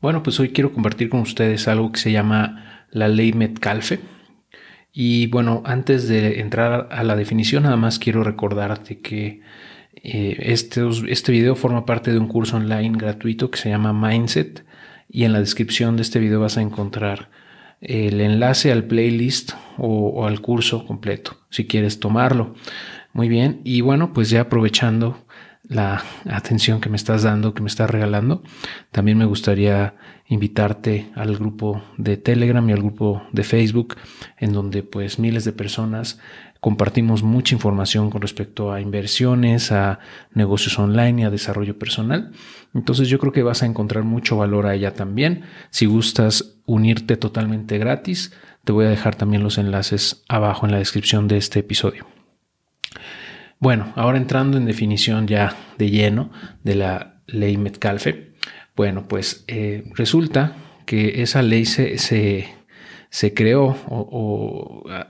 Bueno, pues hoy quiero compartir con ustedes algo que se llama la ley Metcalfe. Y bueno, antes de entrar a la definición, nada más quiero recordarte que eh, este, este video forma parte de un curso online gratuito que se llama Mindset. Y en la descripción de este video vas a encontrar el enlace al playlist o, o al curso completo, si quieres tomarlo. Muy bien, y bueno, pues ya aprovechando la atención que me estás dando, que me estás regalando. También me gustaría invitarte al grupo de Telegram y al grupo de Facebook, en donde pues miles de personas compartimos mucha información con respecto a inversiones, a negocios online y a desarrollo personal. Entonces yo creo que vas a encontrar mucho valor a ella también. Si gustas unirte totalmente gratis, te voy a dejar también los enlaces abajo en la descripción de este episodio. Bueno, ahora entrando en definición ya de lleno de la ley Metcalfe, bueno, pues eh, resulta que esa ley se, se, creó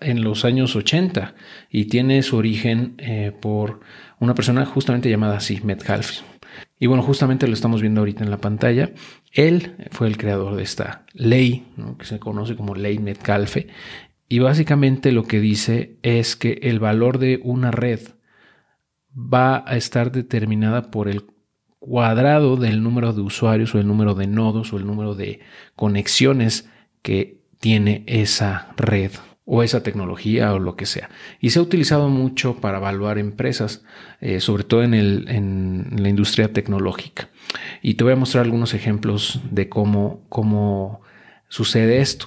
en los años 80 y tiene su origen eh, por una persona justamente llamada así, Metcalfe. Y bueno, justamente lo estamos viendo ahorita en la pantalla. Él fue el creador de esta ley, que se conoce como ley Metcalfe. Y básicamente lo que dice es que el valor de una red va a estar determinada por el cuadrado del número de usuarios o el número de nodos o el número de conexiones que tiene esa red o esa tecnología o lo que sea. Y se ha utilizado mucho para evaluar empresas, eh, sobre todo en, el, en, la industria tecnológica. Y te voy a mostrar algunos ejemplos de cómo, cómo sucede esto.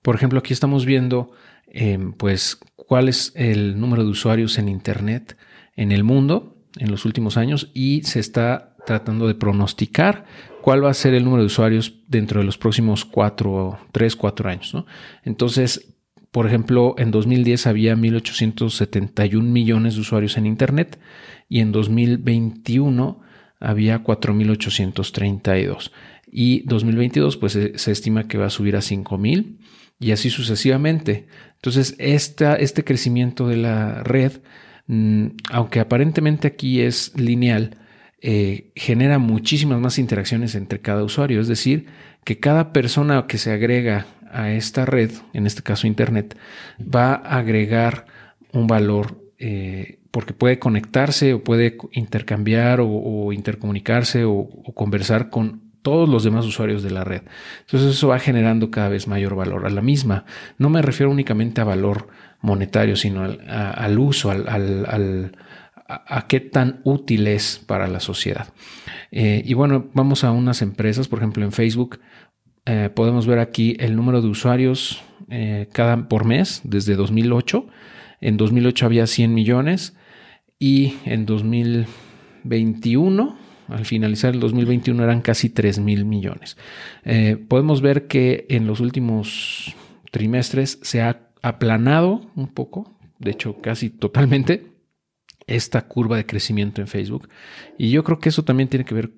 Por ejemplo, aquí estamos viendo Em, pues cuál es el número de usuarios en Internet en el mundo en los últimos años y se está tratando de pronosticar cuál va a ser el número de usuarios dentro de los próximos cuatro, tres, cuatro años. Entonces, por ejemplo, en 2010 había 1.871 millones de usuarios en Internet y en 2021 había 4.832 y 2022 pues se estima que va a subir a 5.000 y así sucesivamente. Entonces, este crecimiento de la red, mm, aunque aparentemente aquí es lineal, eh, genera muchísimas más interacciones entre cada usuario. Es decir, que cada persona que se agrega a esta red, en este caso Internet, va a agregar un valor eh, porque puede conectarse o puede intercambiar o, intercomunicarse o, conversar con todos los demás usuarios de la red. Entonces eso va generando cada vez mayor valor a la misma. No me refiero únicamente a valor monetario, sino al, uso, al, a, qué tan útil es para la sociedad. Eh, y bueno, vamos a unas empresas, por ejemplo en Facebook, eh, podemos ver aquí el número de usuarios eh, cada, por mes desde 2008. En 2008 había 100 millones y en 2021 al finalizar el 2021 eran casi 3 mil millones. Eh, podemos ver que en los últimos trimestres se ha aplanado un poco, de hecho casi totalmente, esta curva de crecimiento en Facebook. Y yo creo que eso también tiene que ver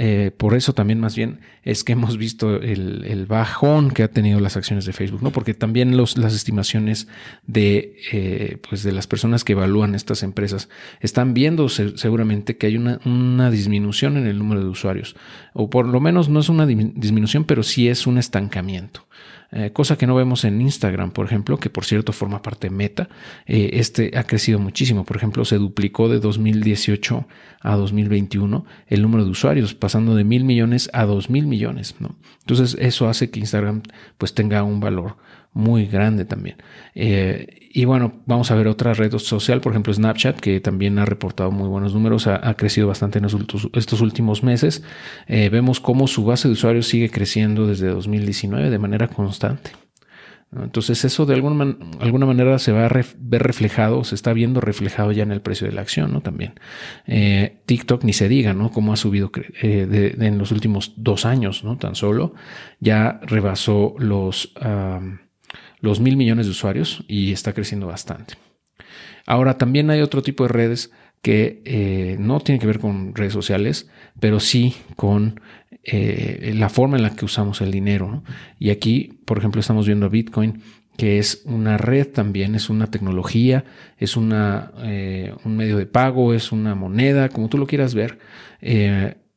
eh, por eso también más bien es que hemos visto el, bajón que ha tenido las acciones de Facebook, ¿no? Porque también los, las estimaciones de, eh, pues de las personas que evalúan estas empresas están viendo seguramente que hay una, disminución en el número de usuarios, o por lo menos no es una disminución, pero sí es un estancamiento. Eh, cosa que no vemos en Instagram, por ejemplo, que por cierto forma parte Meta. Este ha crecido muchísimo. Por ejemplo, se duplicó de 2018 a 2021 el número de usuarios, pasando de mil millones a dos mil millones. ¿no? Entonces, eso hace que Instagram pues tenga un valor muy grande también. Eh, y bueno, vamos a ver otra red social, por ejemplo Snapchat, que también ha reportado muy buenos números, ha, crecido bastante en estos últimos meses. Eh, vemos cómo su base de usuarios sigue creciendo desde 2019 de manera constante. Entonces eso de alguna, alguna, manera se va a ver reflejado, se está viendo reflejado ya en el precio de la acción, ¿no? También. Eh, TikTok ni se diga, ¿no? Cómo ha subido en los últimos dos años, ¿no? Tan solo ya rebasó los los mil millones de usuarios y está creciendo bastante. Ahora, también hay otro tipo de redes que eh, no tienen que ver con redes sociales, pero sí con eh, la forma en la que usamos el dinero. Y aquí, por ejemplo, estamos viendo Bitcoin, que es una red también, es una tecnología, es una, eh, un medio de pago, es una moneda, como tú lo quieras ver.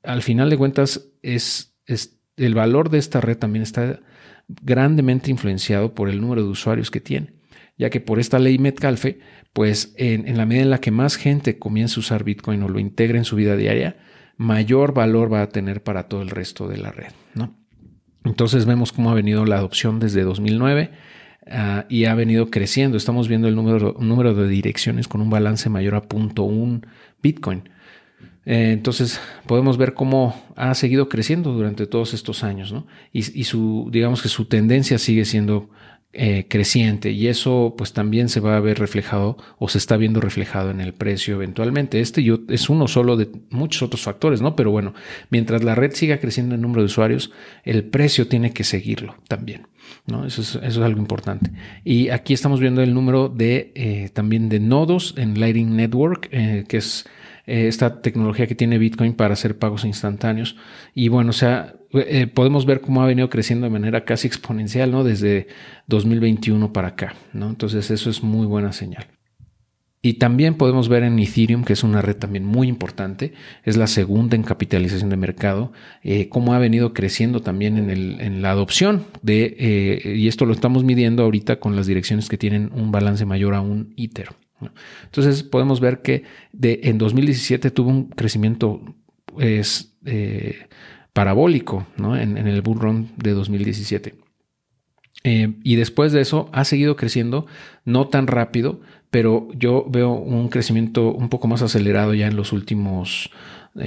al final de cuentas es, el valor de esta red también está grandemente influenciado por el número de usuarios que tiene, ya que por esta ley Metcalfe, pues en, la medida en la que más gente comience a usar Bitcoin o lo integre en su vida diaria, mayor valor va a tener para todo el resto de la red, ¿no? Entonces vemos cómo ha venido la adopción desde 2009 ah, y ha venido creciendo. Estamos viendo el número, de direcciones con un balance mayor a 0.1 Bitcoin. Eh, entonces podemos ver cómo ha seguido creciendo durante todos estos años, ¿no? Y, su, digamos que su tendencia sigue siendo eh, creciente y eso pues también se va a ver reflejado o se está viendo reflejado en el precio eventualmente. Este yo, es uno solo de muchos otros factores, ¿no? Pero bueno, mientras la red siga creciendo en número de usuarios, el precio tiene que seguirlo también, ¿no? Eso es, eso es algo importante. Y aquí estamos viendo el número de eh, también de nodos en Lightning Network, que es eh, esta tecnología que tiene Bitcoin para hacer pagos instantáneos. Y bueno, o sea, eh, podemos ver cómo ha venido creciendo de manera casi exponencial, ¿no? Desde 2021 para acá, ¿no? Entonces eso es muy buena señal. Y también podemos ver en Ethereum, que es una red también muy importante, es la segunda en capitalización de mercado, eh, cómo ha venido creciendo también en, la adopción de, y esto lo estamos midiendo ahorita con las direcciones que tienen un balance mayor a un Ether. Entonces podemos ver que en 2017 tuvo un crecimiento eh, parabólico en, el bull run de 2017. Eh, y después de eso ha seguido creciendo, no tan rápido, pero yo veo un crecimiento un poco más acelerado ya en los últimos 12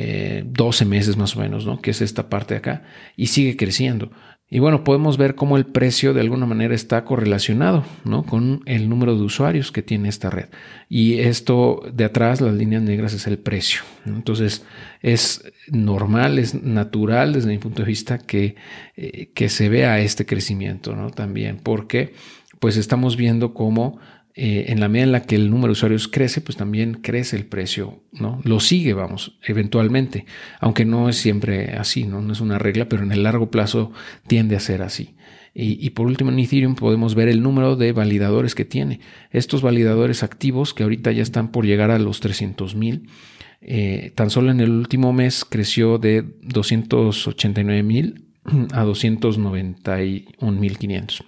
eh, meses más o menos, ¿no? que es esta parte de acá, y sigue creciendo. Y bueno, podemos ver cómo el precio de alguna manera está correlacionado ¿no? con el número de usuarios que tiene esta red. Y esto de atrás, las líneas negras, es el precio. Entonces, es normal, es natural desde mi punto de vista que, eh, que se vea este crecimiento ¿no? también, porque pues estamos viendo cómo eh, en la medida en la que el número de usuarios crece, pues también crece el precio, ¿no? Lo sigue, vamos, eventualmente, aunque no es siempre así, ¿no? No es una regla, pero en el largo plazo tiende a ser así. Y, por último, en Ethereum podemos ver el número de validadores que tiene. Estos validadores activos, que ahorita ya están por llegar a los 300 mil, eh, tan solo en el último mes creció de 289 mil a 291 mil 500.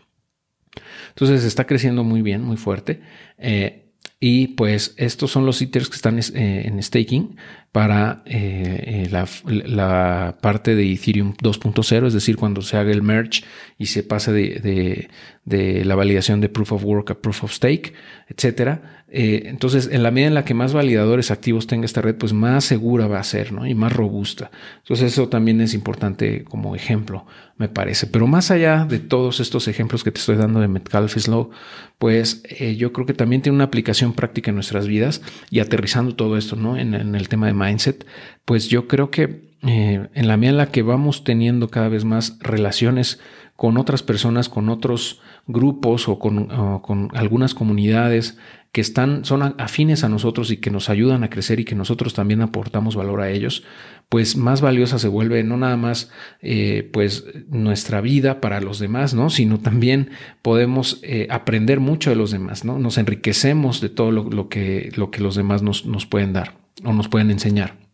Entonces está creciendo muy bien, muy fuerte. Eh, y pues estos son los hitters que están eh, en staking para eh, la, parte de Ethereum 2.0, es decir, cuando se haga el merge y se pase de, de, la validación de Proof of Work a Proof of Stake, etcétera. Eh, entonces, en la medida en la que más validadores activos tenga esta red, pues más segura va a ser, ¿no? Y más robusta. Entonces, eso también es importante como ejemplo, me parece. Pero más allá de todos estos ejemplos que te estoy dando de Metcalfe's Law, pues eh, yo creo que también tiene una aplicación práctica en nuestras vidas y aterrizando todo esto, ¿no? En, en el tema de mindset, pues yo creo que eh, en la medida en la que vamos teniendo cada vez más relaciones con otras personas, con otros grupos o con, con, algunas comunidades que están, son afines a nosotros y que nos ayudan a crecer y que nosotros también aportamos valor a ellos, pues más valiosa se vuelve no nada más eh, pues nuestra vida para los demás, ¿no? Sino también podemos eh, aprender mucho de los demás, ¿no? Nos enriquecemos de todo lo, que, lo que los demás nos, nos pueden dar o nos pueden enseñar.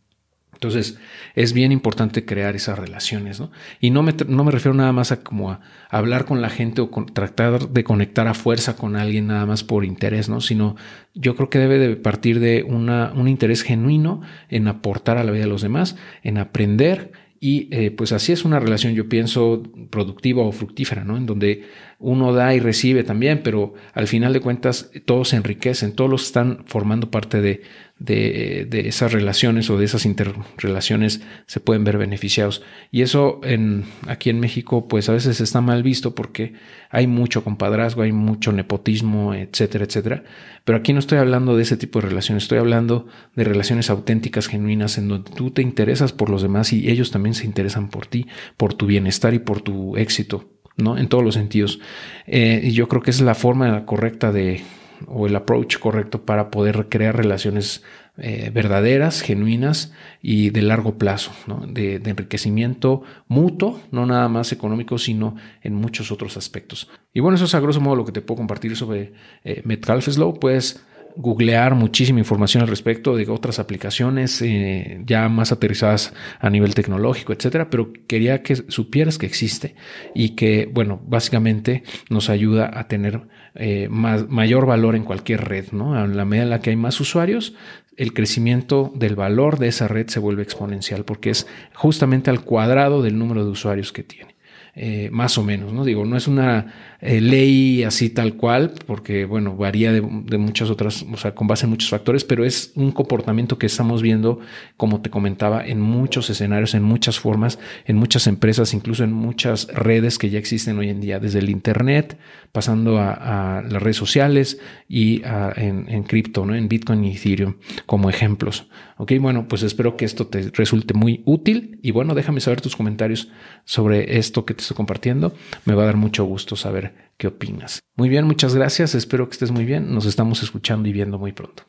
Entonces, es bien importante crear esas relaciones, ¿no? Y no me, no me refiero nada más a como a, hablar con la gente o tratar de conectar a fuerza con alguien nada más por interés, ¿no? Sino yo creo que debe de partir de una, un interés genuino en aportar a la vida de los demás, en aprender y eh, pues así es una relación, yo pienso, productiva o fructífera, ¿no? En donde uno da y recibe también, pero al final de cuentas todos se enriquecen, todos los están formando parte de, de, esas relaciones o de esas interrelaciones se pueden ver beneficiados. Y eso en, aquí en México pues a veces está mal visto porque hay mucho compadrazgo, hay mucho nepotismo, etcétera, etcétera. Pero aquí no estoy hablando de ese tipo de relaciones, estoy hablando de relaciones auténticas, genuinas, en donde tú te interesas por los demás y ellos también se interesan por ti, por tu bienestar y por tu éxito. ¿No? En todos los sentidos. Eh, y yo creo que es la forma correcta de, o el approach correcto para poder crear relaciones eh, verdaderas, genuinas y de largo plazo, de, enriquecimiento mutuo, no nada más económico, sino en muchos otros aspectos. Y bueno, eso es a grosso modo lo que te puedo compartir sobre eh, Metcalfe's Law. Puedes googlear muchísima información al respecto de otras aplicaciones eh, ya más aterrizadas a nivel tecnológico, etcétera, pero quería que supieras que existe y que, bueno, básicamente nos ayuda a tener eh, más, mayor valor en cualquier red, ¿no? En la medida en la que hay más usuarios, el crecimiento del valor de esa red se vuelve exponencial porque es justamente al cuadrado del número de usuarios que tiene. Eh, más o menos, ¿no? Digo, no es una eh, ley así tal cual, porque, bueno, varía de, muchas otras, o sea, con base en muchos factores, pero es un comportamiento que estamos viendo, como te comentaba, en muchos escenarios, en muchas formas, en muchas empresas, incluso en muchas redes que ya existen hoy en día, desde el Internet, pasando a, las redes sociales y en, cripto, ¿no? En Bitcoin y Ethereum, como ejemplos. Ok, bueno, pues espero que esto te resulte muy útil y bueno, déjame saber tus comentarios sobre esto que estoy compartiendo. Me va a dar mucho gusto saber qué opinas. Muy bien, muchas gracias. Espero que estés muy bien. Nos estamos escuchando y viendo muy pronto.